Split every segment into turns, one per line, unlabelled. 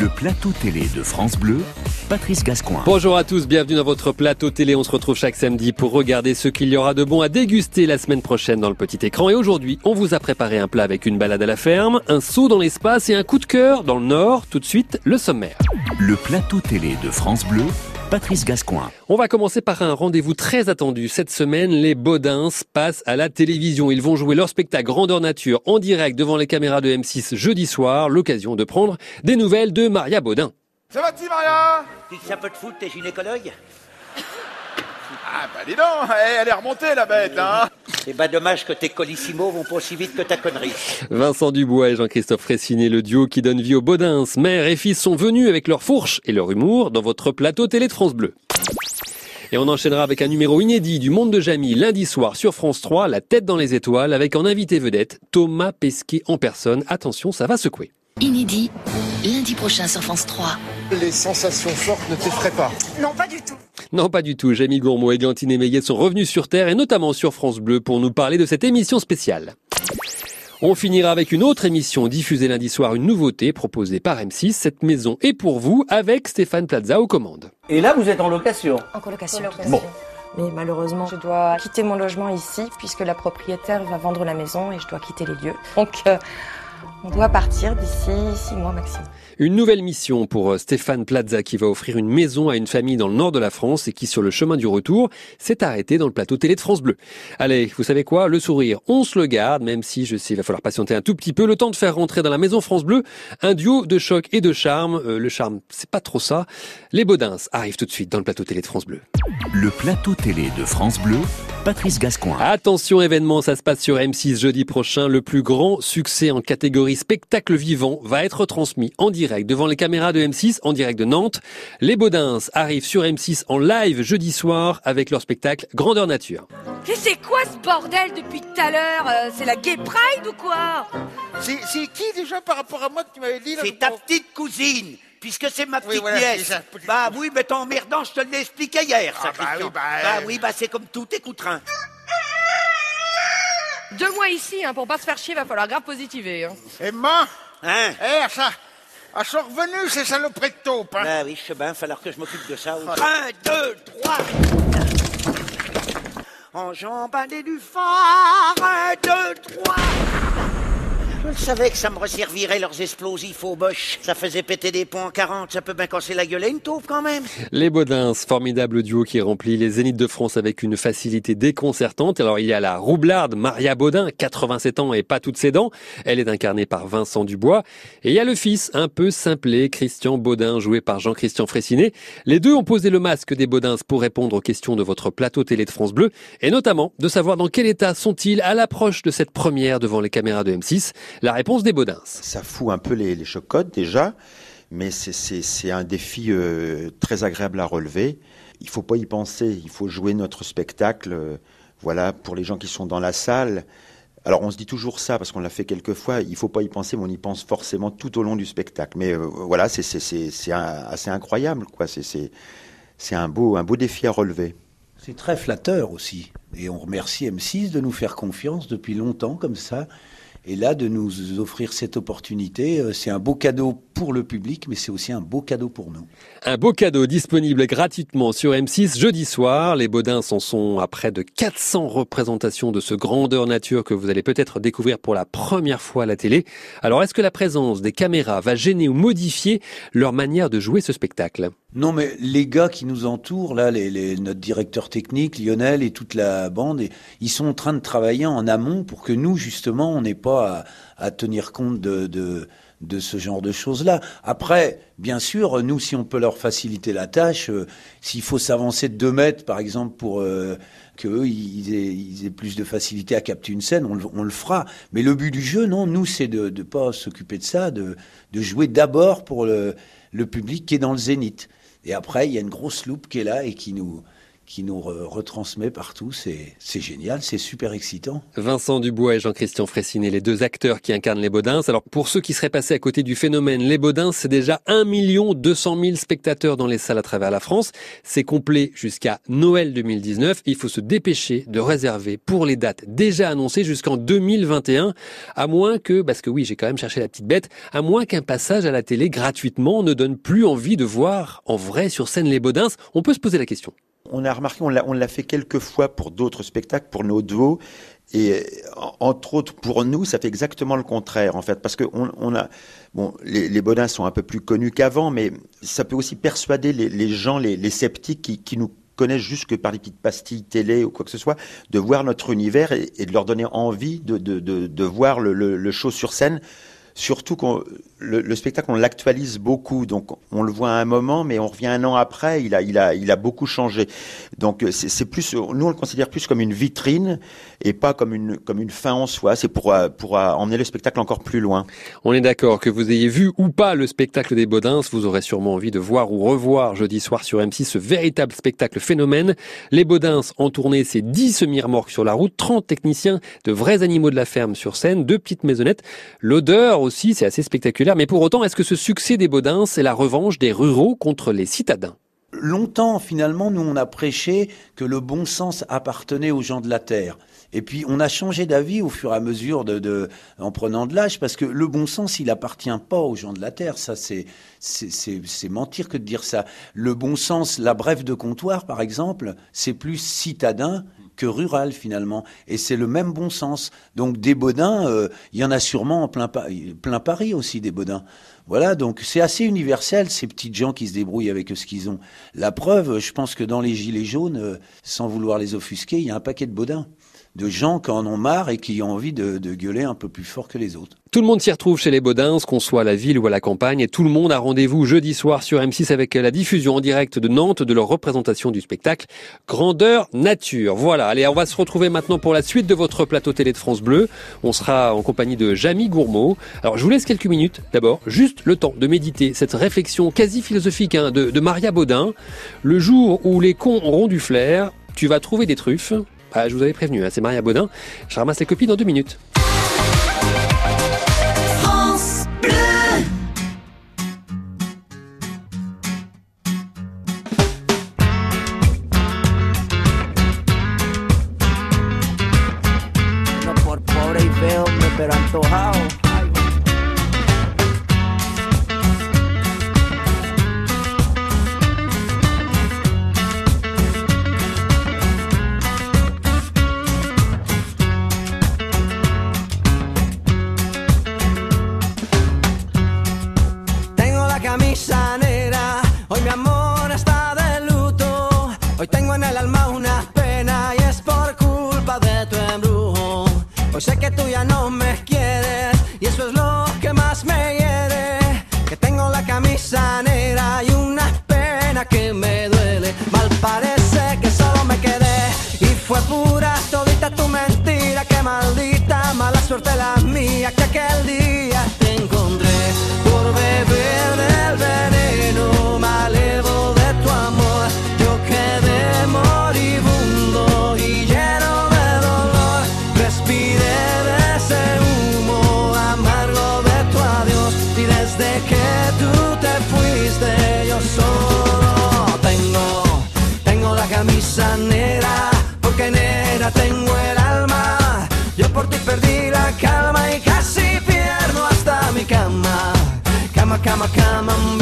Le plateau télé de France Bleu, Patrice Gascoin.
Bonjour à tous, bienvenue dans votre plateau télé. On se retrouve chaque samedi pour regarder ce qu'il y aura de bon à déguster la semaine prochaine dans le petit écran. Et aujourd'hui, on vous a préparé un plat avec une balade à la ferme, un saut dans l'espace et un coup de cœur dans le nord. Tout de suite, le sommaire.
Le plateau télé de France Bleu, Patrice Gascoin.
On va commencer par un rendez-vous très attendu. Cette semaine, les Baudins passent à la télévision. Ils vont jouer leur spectacle Grandeur Nature en direct devant les caméras de M6 jeudi soir. L'occasion de prendre des nouvelles de Maria Baudin.
Ça va-tu, Maria?
Tu sais un peu de foot, t'es gynécologue?
Ah, bah dis donc, eh, elle est remontée, la bête, hein
C'est pas dommage que tes colissimo vont pas aussi vite que ta connerie.
Vincent Dubois et Jean-Christophe Fressinet, le duo qui donne vie aux Baudins. Mère et fils sont venus avec leur fourche et leur humour dans votre plateau télé de France Bleu. Et on enchaînera avec un numéro inédit du Monde de Jamie lundi soir sur France 3, La tête dans les étoiles, avec en invité vedette Thomas Pesquet en personne. Attention, ça va secouer.
Inédit, lundi prochain sur France 3.
Les sensations fortes ne t'effraient pas?
Non, pas du tout.
Non, pas du tout. Jamie Gourmaud et Glantine Meillet sont revenus sur Terre et notamment sur France Bleu pour nous parler de cette émission spéciale. On finira avec une autre émission diffusée lundi soir, une nouveauté proposée par M6. Cette maison est pour vous avec Stéphane Plaza aux commandes.
Et là, vous êtes en location.
En colocation.
Bon.
Mais malheureusement, je dois quitter mon logement ici puisque la propriétaire va vendre la maison et je dois quitter les lieux. Donc, euh, on doit partir d'ici six mois maximum.
Une nouvelle mission pour euh, Stéphane Plaza qui va offrir une maison à une famille dans le nord de la France et qui, sur le chemin du retour, s'est arrêté dans le plateau télé de France Bleu. Allez, vous savez quoi? Le sourire, on se le garde, même si je sais, il va falloir patienter un tout petit peu, le temps de faire rentrer dans la maison France Bleu un duo de choc et de charme. Euh, le charme, c'est pas trop ça. Les Baudins arrivent tout de suite dans le plateau télé de France Bleu.
Le plateau télé de France Bleu, Patrice Gascoin.
Attention événement, ça se passe sur M6 jeudi prochain. Le plus grand succès en catégorie spectacle vivant va être transmis en direct devant les caméras de M6 en direct de Nantes. Les Baudins arrivent sur M6 en live jeudi soir avec leur spectacle Grandeur Nature.
Mais c'est quoi ce bordel depuis tout à l'heure Euh, C'est la gay pride ou quoi?
C'est c'est qui déjà par rapport à moi que tu m'avais dit là,
C'est
je
ta petite cousine, puisque c'est ma petite
voilà, c'est
nièce.
ça,
Bah oui, mais t'emmerdant, je te l'ai expliqué hier, ça,
Ah, bah
Christian.
oui, bah, euh,
oui, bah c'est comme tout, écouterin.
Deux mois ici, hein, pour pas se faire chier, va falloir grave positiver. hein.
Emma
Hein?
Eh, ça Elles sont revenues, ces saloperies de taupe, hein
Bah oui, je sais bien, falloir que je m'occupe de ça. Un, deux, trois. Enjambadé du phare, un, deux, trois. Je savais que ça me resservirait leurs explosifs au boche. Ça faisait péter des ponts en 40, ça peut bien casser la gueule à une taupe quand même.
Les Baudins, formidable duo qui remplit les Zéniths de France avec une facilité déconcertante. Alors il y a la roublarde Maria Baudin, 87 ans et pas toutes ses dents. Elle est incarnée par Vincent Dubois. Et il y a le fils, un peu simplé, Christian Baudin, joué par Jean-Christian Fressinet. Les deux ont posé le masque des Baudins pour répondre aux questions de votre plateau télé de France Bleu. Et notamment de savoir dans quel état sont-ils à l'approche de cette première devant les caméras de M6. La réponse des Baudins.
Ça fout un peu les, les chocottes déjà, mais c'est- c'est c'est un défi euh, très agréable à relever. Il faut pas y penser, il faut jouer notre spectacle. euh, voilà, pour les gens qui sont dans la salle. Alors on se dit toujours ça parce qu'on l'a fait quelques fois. Il faut pas y penser, mais on y pense forcément tout au long du spectacle. Mais euh, voilà, c'est c'est- c'est- c'est un- assez incroyable, quoi. C'est c'est c'est un beau un beau défi à relever.
C'est très flatteur aussi. Et on remercie M6 de nous faire confiance depuis longtemps comme ça. Et là, de nous offrir cette opportunité, euh, c'est un beau cadeau pour le public, mais c'est aussi un beau cadeau pour nous.
Un beau cadeau disponible gratuitement sur M6 jeudi soir. Les Baudins en sont à près de 400 représentations de ce grandeur nature que vous allez peut-être découvrir pour la première fois à la télé. Alors est-ce que la présence des caméras va gêner ou modifier leur manière de jouer ce spectacle?
Non, mais les gars qui nous entourent, là, les, les- notre directeur technique, Lionel et toute la bande, ils sont en train de travailler en amont pour que nous, justement, on n'ait pas à, à tenir compte de, de, de ce genre de choses-là. Après, bien sûr, nous, si on peut leur faciliter la tâche, euh, s'il faut s'avancer de deux mètres, par exemple, pour euh, qu'eux, ils ils aient plus de facilité à capter une scène, on le, on le fera. Mais le but du jeu, non, nous, c'est de ne pas s'occuper de ça, de, de jouer d'abord pour le, le public qui est dans le zénith. Et après, il y a une grosse loupe qui est là et qui nous, qui nous retransmet partout. C'est, génial, c'est super excitant.
Vincent Dubois et Jean-Christian Fressinet, les deux acteurs qui incarnent les Baudins. Alors pour ceux qui seraient passés à côté du phénomène, les Baudins, c'est déjà 1 200 000 spectateurs dans les salles à travers la France. C'est complet jusqu'à Noël 2019. Il faut se dépêcher de réserver pour les dates déjà annoncées jusqu'en 2021, à moins que, parce que oui, j'ai quand même cherché la petite bête, à moins qu'un passage à la télé gratuitement ne donne plus envie de voir en vrai sur scène les Baudins. On peut se poser la question.
On a remarqué, on l'a fait quelques fois pour d'autres spectacles, pour nos duos, et entre autres pour nous, ça fait exactement le contraire en fait, parce que on, a, bon, les, les Bodins sont un peu plus connus qu'avant, mais ça peut aussi persuader les, gens, les, sceptiques qui, nous connaissent juste que par les petites pastilles télé ou quoi que ce soit, de voir notre univers et, de leur donner envie de, voir le, show sur scène surtout qu'on le, spectacle on l'actualise beaucoup. Donc on le voit à un moment mais on revient un an après. Il a beaucoup changé. Donc c'est plus nous on le considère plus comme une vitrine et pas comme une fin en soi. C'est pour emmener le spectacle encore plus loin.
On est d'accord que vous ayez vu ou pas le spectacle des Baudins. Vous aurez sûrement envie de voir ou revoir jeudi soir sur M6 ce véritable spectacle phénomène. Les Baudins en tournée c'est 10 semi-remorques sur la route. 30 techniciens de vrais animaux de la ferme sur scène deux petites maisonnettes. L'odeur aussi, c'est assez spectaculaire. Mais pour autant, est-ce que ce succès des Baudins, c'est la revanche des ruraux contre les citadins?
Longtemps, finalement, nous, on a prêché que le bon sens appartenait aux gens de la terre. Et puis, on a changé d'avis au fur et à mesure de, en prenant de l'âge, parce que le bon sens, il appartient pas aux gens de la terre. Ça, c'est, c'est, mentir que de dire ça. Le bon sens, la brève de comptoir, par exemple, c'est plus citadin que rural finalement. Et c'est le même bon sens. Donc des Baudins, euh, il y en a sûrement en plein, plein Paris aussi des Baudins. Voilà, donc c'est assez universel ces petites gens qui se débrouillent avec ce qu'ils ont. La preuve, je pense que dans les gilets jaunes, euh, sans vouloir les offusquer, il y a un paquet de Baudins de gens qui en ont marre et qui ont envie de, gueuler un peu plus fort que les autres.
Tout le monde s'y retrouve chez les Baudins, qu'on soit à la ville ou à la campagne, et tout le monde a rendez-vous jeudi soir sur M6 avec la diffusion en direct de Nantes de leur représentation du spectacle Grandeur Nature. Voilà, allez, on va se retrouver maintenant pour la suite de votre plateau télé de France Bleu. On sera en compagnie de Jamie Gourmaud. Alors, je vous laisse quelques minutes, d'abord, juste le temps de méditer cette réflexion quasi philosophique hein, de, de Maria Baudin. Le jour où les cons auront du flair, tu vas trouver des truffes, ah, je vous avais prévenu, hein, c'est Maria Baudin. Je ramasse les copies dans deux minutes.
maldita tu mentira, qué maldita mala suerte la mía que aquel día señas. Y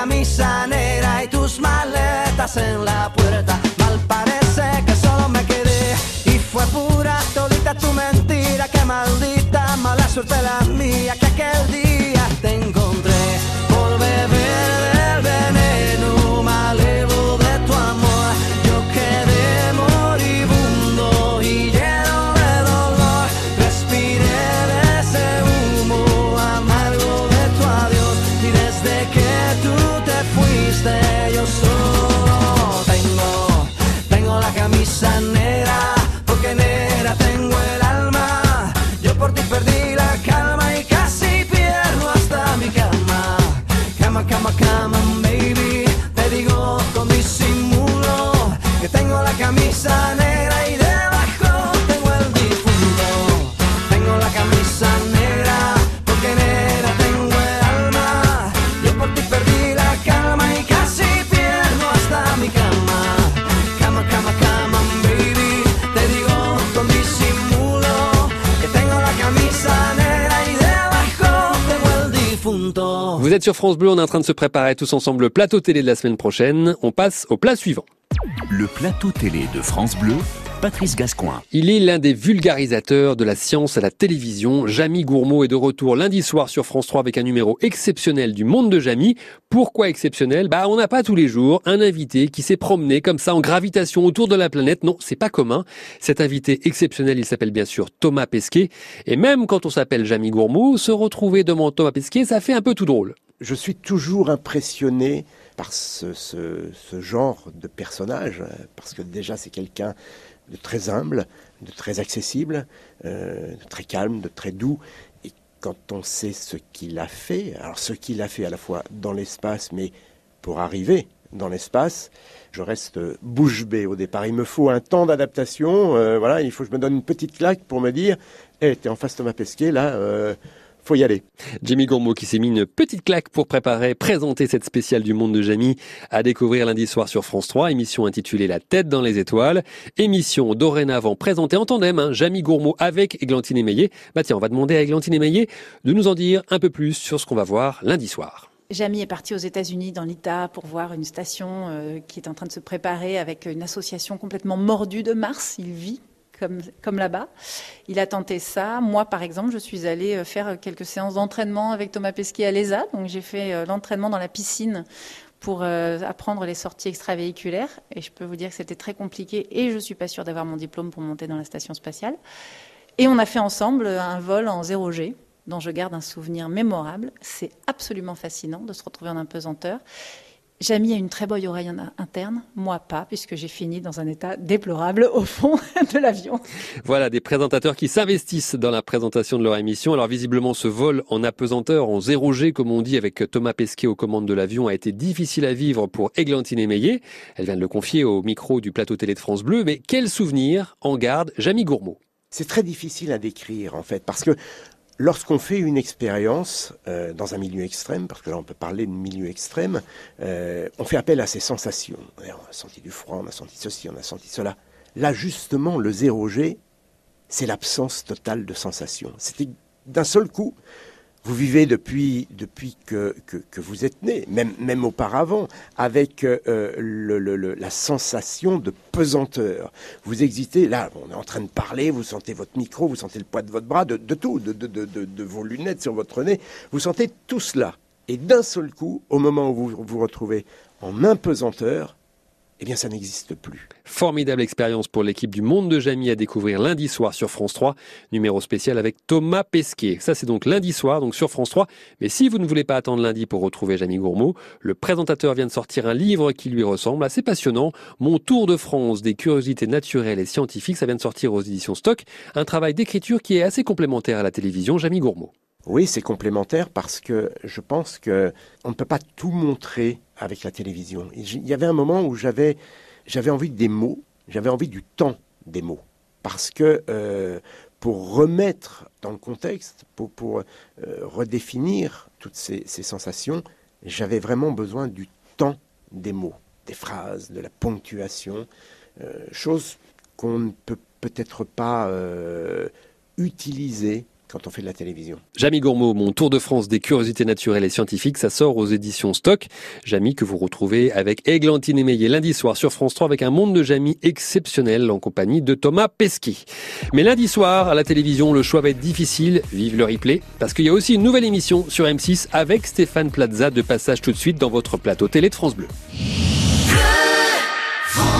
camisa negra y tus maletas en la puerta. Mal parece que solo me quedé y fue pura todita tu mentira. Que maldita mala suerte la mía que aquel día
Vous êtes sur France Bleu, on est en train de se préparer tous ensemble le plateau télé de la semaine prochaine. On passe au plat suivant.
Le plateau télé de France Bleu, Patrice Gascoin.
Il est l'un des vulgarisateurs de la science à la télévision. Jamy Gourmaud est de retour lundi soir sur France 3 avec un numéro exceptionnel du monde de Jamy. Pourquoi exceptionnel? Bah, on n'a pas tous les jours un invité qui s'est promené comme ça en gravitation autour de la planète. Non, c'est pas commun. Cet invité exceptionnel, il s'appelle bien sûr Thomas Pesquet. Et même quand on s'appelle Jamy Gourmaud, se retrouver devant Thomas Pesquet, ça fait un peu tout drôle.
Je suis toujours impressionné ce, genre de personnage, euh, parce que déjà c'est quelqu'un de très humble, de très accessible, euh, de très calme, de très doux. Et quand on sait ce qu'il a fait, alors ce qu'il a fait à la fois dans l'espace, mais pour arriver dans l'espace, je reste bouche bée au départ. Il me faut un temps d'adaptation. euh, voilà, il faut que je me donne une petite claque pour me dire, hé, t'es en face de Thomas Pesquet, là, euh, faut y aller.
Jimmy Gourmaud qui s'est mis une petite claque pour préparer, présenter cette spéciale du monde de Jamy à découvrir lundi soir sur France 3, émission intitulée La tête dans les étoiles, émission dorénavant présentée en tandem, hein, Jamy Gourmaud avec Églantine Émeillé. Bah tiens, on va demander à Églantine Émeillé de nous en dire un peu plus sur ce qu'on va voir lundi soir.
Jamy est parti aux États-Unis dans l'Utah pour voir une station euh, qui est en train de se préparer avec une association complètement mordue de Mars. Il vit comme, là-bas. Il a tenté ça. Moi, par exemple, je suis allée euh, faire quelques séances d'entraînement avec Thomas Pesquet à l'ESA. Donc, j'ai fait euh, l'entraînement dans la piscine pour euh, apprendre les sorties extravéhiculaires. Et je peux vous dire que c'était très compliqué et je suis pas sûre d'avoir mon diplôme pour monter dans la station spatiale. Et on a fait ensemble un vol en 0G dont je garde un souvenir mémorable. C'est absolument fascinant de se retrouver en impesanteur. Jamy a une très bonne oreille interne, moi pas, puisque j'ai fini dans un état déplorable au fond de l'avion.
Voilà des présentateurs qui s'investissent dans la présentation de leur émission. Alors visiblement, ce vol en apesanteur, en 0G, comme on dit, avec Thomas Pesquet aux commandes de l'avion, a été difficile à vivre pour Églantine Émeillé. Elle vient de le confier au micro du plateau télé de France Bleu. Mais quel souvenir en garde Jamy Gourmaud?
C'est très difficile à décrire en fait, parce que lorsqu'on fait une expérience euh, dans un milieu extrême, parce que là on peut parler de milieu extrême, euh, on fait appel à ses sensations. On a senti du froid, on a senti ceci, on a senti cela. Là justement, le 0G, c'est l'absence totale de sensations. C'était d'un seul coup. Vous vivez depuis, depuis que, que, vous êtes né, même, même auparavant, avec euh, la sensation de pesanteur. Vous existez, là, on est en train de parler, vous sentez votre micro, vous sentez le poids de votre bras, de, tout, de, de- de vos lunettes sur votre nez, vous sentez tout cela. Et d'un seul coup, au moment où vous vous retrouvez en impesanteur, eh bien ça n'existe plus.
Formidable expérience pour l'équipe du Monde de Jamy à découvrir lundi soir sur France 3. Numéro spécial avec Thomas Pesquet. Ça, c'est donc lundi soir, donc sur France 3. Mais si vous ne voulez pas attendre lundi pour retrouver Jamy Gourmaud, le présentateur vient de sortir un livre qui lui ressemble, assez passionnant. Mon tour de France des curiosités naturelles et scientifiques. Ça vient de sortir aux éditions Stock. Un travail d'écriture qui est assez complémentaire à la télévision. Jamy Gourmaud.
Oui, c'est complémentaire parce que je pense que on ne peut pas tout montrer avec la télévision. Il y avait un moment où j'avais j'avais envie des mots, j'avais envie du temps des mots, parce que euh, pour remettre dans le contexte, pour, euh, redéfinir toutes ces, ces sensations, j'avais vraiment besoin du temps des mots, des phrases, de la ponctuation, euh, chose qu'on ne peut peut-être pas euh, utiliser quand on fait de la télévision.
Jamie Gourmaud, mon tour de France des curiosités naturelles et scientifiques, ça sort aux éditions Stock. Jamie que vous retrouvez avec Églantine Émeillé lundi soir sur France 3 avec un monde de Jamie exceptionnel en compagnie de Thomas Pesquet. Mais lundi soir, à la télévision, le choix va être difficile. Vive le replay. Parce qu'il y a aussi une nouvelle émission sur M6 avec Stéphane Plaza de passage tout de suite dans votre plateau télé de France Bleu.
France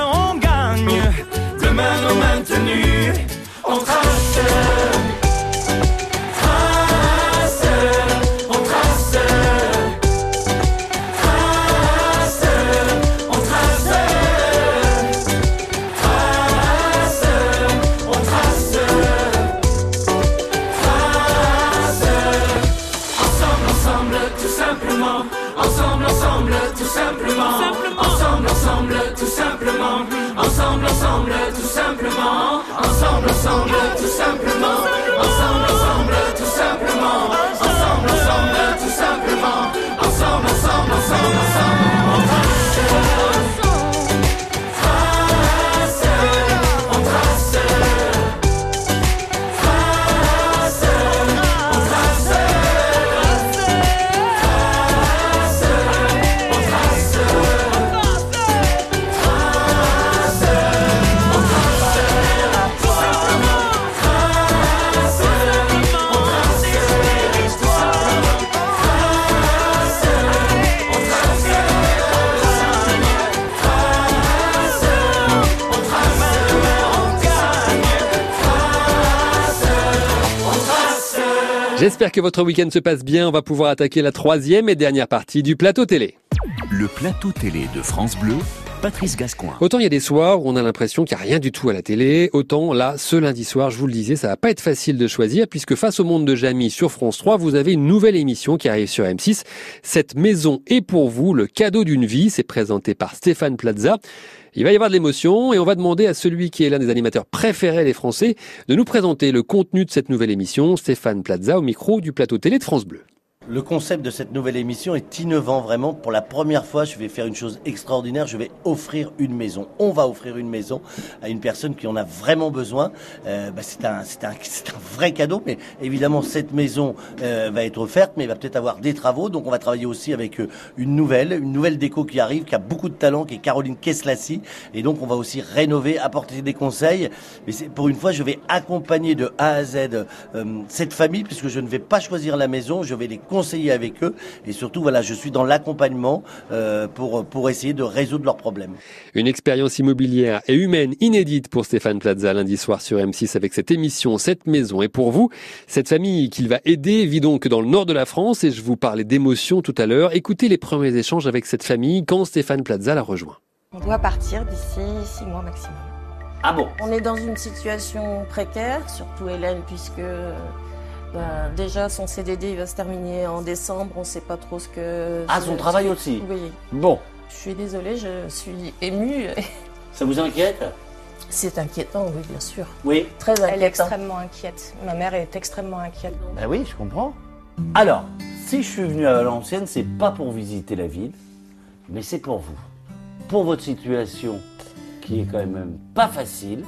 On
trace. Simplement. Ensemble, ensemble, tout simplement. Ensemble, ensemble, tout simplement. Ensemble, ensemble, tout simplement. Ensemble, ensemble, ensemble,
J'espère que votre week-end se passe bien. On va pouvoir attaquer la troisième et dernière partie du plateau télé.
Le plateau télé de France Bleu, Patrice Gascoin.
Autant il y a des soirs où on a l'impression qu'il n'y a rien du tout à la télé, autant là, ce lundi soir, je vous le disais, ça va pas être facile de choisir puisque face au monde de Jamie sur France 3, vous avez une nouvelle émission qui arrive sur M6. Cette maison est pour vous le cadeau d'une vie. C'est présenté par Stéphane Plaza. Il va y avoir de l'émotion et on va demander à celui qui est l'un des animateurs préférés des Français de nous présenter le contenu de cette nouvelle émission, Stéphane Plaza au micro du plateau télé de France Bleu.
Le concept de cette nouvelle émission est innovant vraiment. Pour la première fois, je vais faire une chose extraordinaire. Je vais offrir une maison. On va offrir une maison à une personne qui en a vraiment besoin. Euh, bah, c'est un, c'est un, c'est un vrai cadeau. Mais évidemment, cette maison euh, va être offerte, mais il va peut-être avoir des travaux. Donc, on va travailler aussi avec euh, une nouvelle, une nouvelle déco qui arrive, qui a beaucoup de talent, qui est Caroline Keslassi. Et donc, on va aussi rénover, apporter des conseils. Mais c'est, pour une fois, je vais accompagner de A à Z euh, cette famille, puisque je ne vais pas choisir la maison. Je vais les conseiller avec eux et surtout voilà je suis dans l'accompagnement euh, pour pour essayer de résoudre leurs problèmes.
Une expérience immobilière et humaine inédite pour Stéphane Plaza lundi soir sur M6 avec cette émission Cette maison est pour vous. Cette famille qu'il va aider vit donc dans le nord de la France et je vous parlais d'émotion tout à l'heure. Écoutez les premiers échanges avec cette famille quand Stéphane Plaza la rejoint.
On doit partir d'ici six mois maximum.
Ah bon?
On est dans une situation précaire, surtout Hélène, puisque Bah, déjà, son CDD il va se terminer en décembre. On ne sait pas trop ce que.
Ah, son travail aussi
Oui.
Bon,
Je suis désolée, je suis émue.
ça vous inquiète?
C'est inquiétant, oui, bien sûr.
Oui.
Très inquiétant.
Elle est extrêmement inquiète. Ma mère est extrêmement inquiète.
Ben oui, je comprends. Alors, si je suis venu à Valenciennes, c'est pas pour visiter la ville, mais c'est pour vous. Pour votre situation, qui est quand même pas facile.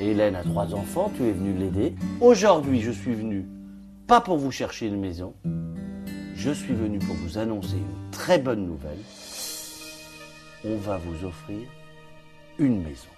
Hélène a trois enfants, tu es venu l'aider. Aujourd'hui, je suis venu pas pour vous chercher une maison. Je suis venu pour vous annoncer une très bonne nouvelle. On va vous offrir une maison.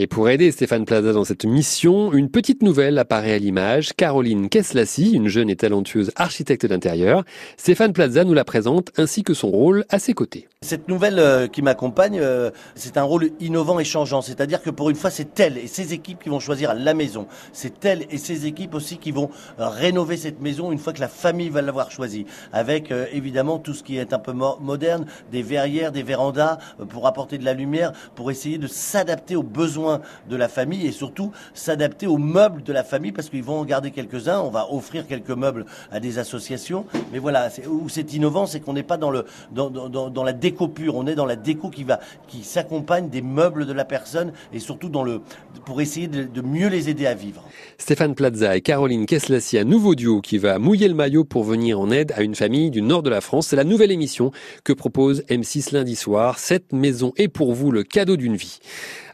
Et pour aider Stéphane Plaza dans cette mission, une petite nouvelle apparaît à l'image. Caroline Keslassi, une jeune et talentueuse architecte d'intérieur. Stéphane Plaza nous la présente ainsi que son rôle à ses côtés.
Cette nouvelle euh, qui m'accompagne, euh, c'est un rôle innovant et changeant. C'est-à-dire que pour une fois, c'est elle et ses équipes qui vont choisir la maison. C'est elle et ses équipes aussi qui vont euh, rénover cette maison une fois que la famille va l'avoir choisie. Avec évidemment tout ce qui est un peu mo- moderne, des verrières, des vérandas, pour apporter de la lumière, pour essayer de s'adapter aux besoins de la famille et surtout s'adapter aux meubles de la famille parce qu'ils vont en garder quelques-uns. On va offrir quelques meubles à des associations. Mais voilà, où c'est innovant, c'est qu'on n'est pas dans, le, dans, dans- dans- la déco pure. On est dans la déco qui va, qui s'accompagne des meubles de la personne et surtout dans le, pour essayer de, de mieux les aider à vivre.
Stéphane Plaza et Caroline Keslassi, un nouveau duo qui va mouiller le maillot pour venir en aide à une famille du nord de la France. C'est la nouvelle émission que propose M6 lundi soir. Cette maison est pour vous le cadeau d'une vie.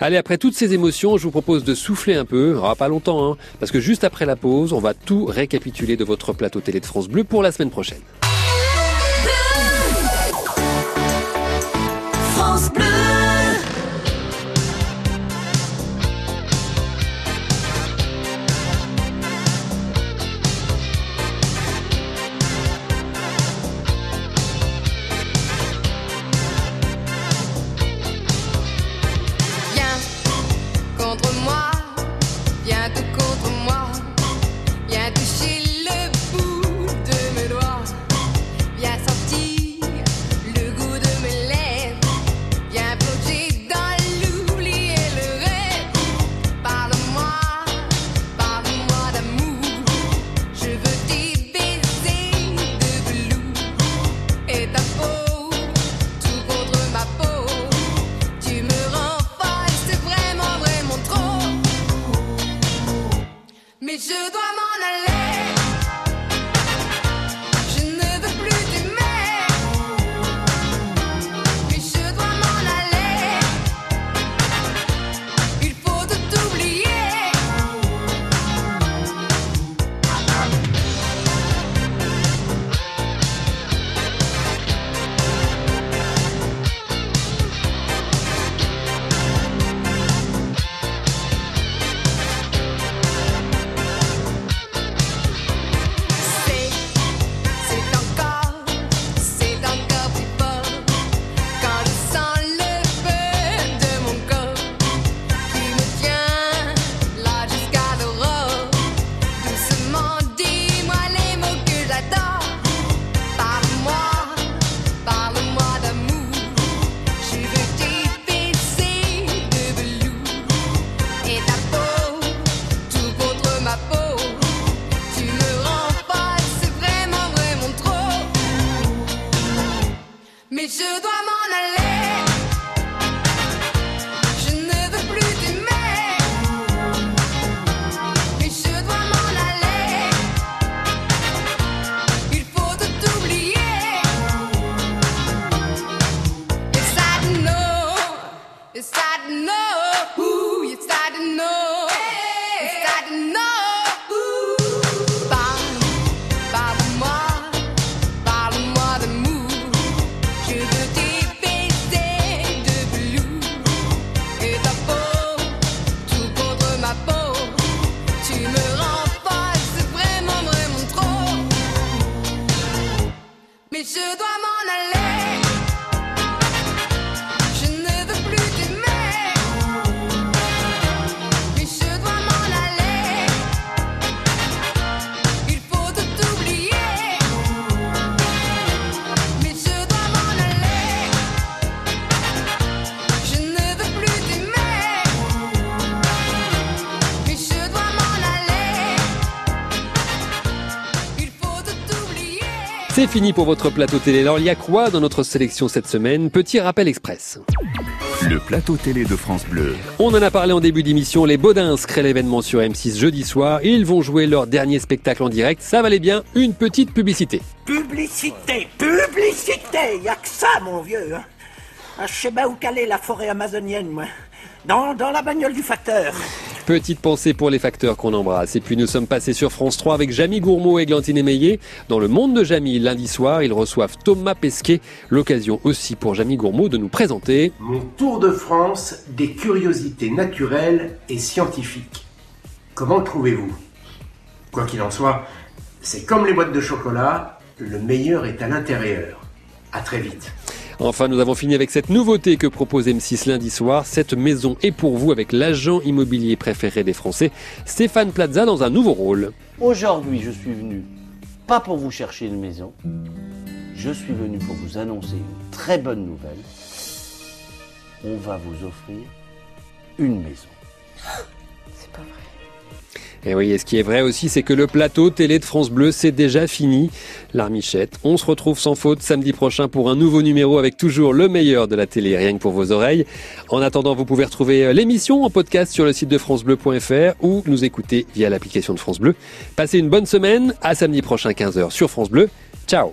Allez, après toutes ces émotions, je vous propose de souffler un peu. Ah, pas longtemps, hein, parce que juste après la pause, on va tout récapituler de votre plateau télé de France Bleu pour la semaine prochaine.
C'est fini pour votre plateau télé. Alors il y a quoi dans notre sélection cette semaine? Petit rappel express.
Le plateau télé de France Bleu.
On en a parlé en début d'émission, les Baudins créent l'événement sur M6 jeudi soir. Ils vont jouer leur dernier spectacle en direct. Ça valait bien une petite publicité.
Publicité, publicité, y a que ça, mon vieux. Hein. Ah, je sais pas où caler la forêt amazonienne, moi. Dans, dans la bagnole du facteur.
Petite pensée pour les facteurs qu'on embrasse. Et puis nous sommes passés sur France 3 avec Jamie Gourmaud et Glantine Émeillé. Dans le monde de Jamie, lundi soir, ils reçoivent Thomas Pesquet. L'occasion aussi pour Jamie Gourmaud de nous présenter
Mon tour de France des curiosités naturelles et scientifiques. Comment le trouvez-vous? Quoi qu'il en soit, c'est comme les boîtes de chocolat, le meilleur est à l'intérieur. À très vite.
Enfin, nous avons fini avec cette nouveauté que propose M6 lundi soir. Cette maison est pour vous avec l'agent immobilier préféré des Français, Stéphane Plaza, dans un nouveau rôle.
Aujourd'hui, je suis venu pas pour vous chercher une maison. Je suis venu pour vous annoncer une très bonne nouvelle. On va vous offrir une maison.
Et oui, et ce qui est vrai aussi, c'est que le plateau télé de France Bleu, c'est déjà fini. L'armichette. On se retrouve sans faute samedi prochain pour un nouveau numéro avec toujours le meilleur de la télé, rien que pour vos oreilles. En attendant, vous pouvez retrouver l'émission en podcast sur le site de francebleu.fr ou nous écouter via l'application de France Bleu. Passez une bonne semaine. À samedi prochain, 15h sur France Bleu. Ciao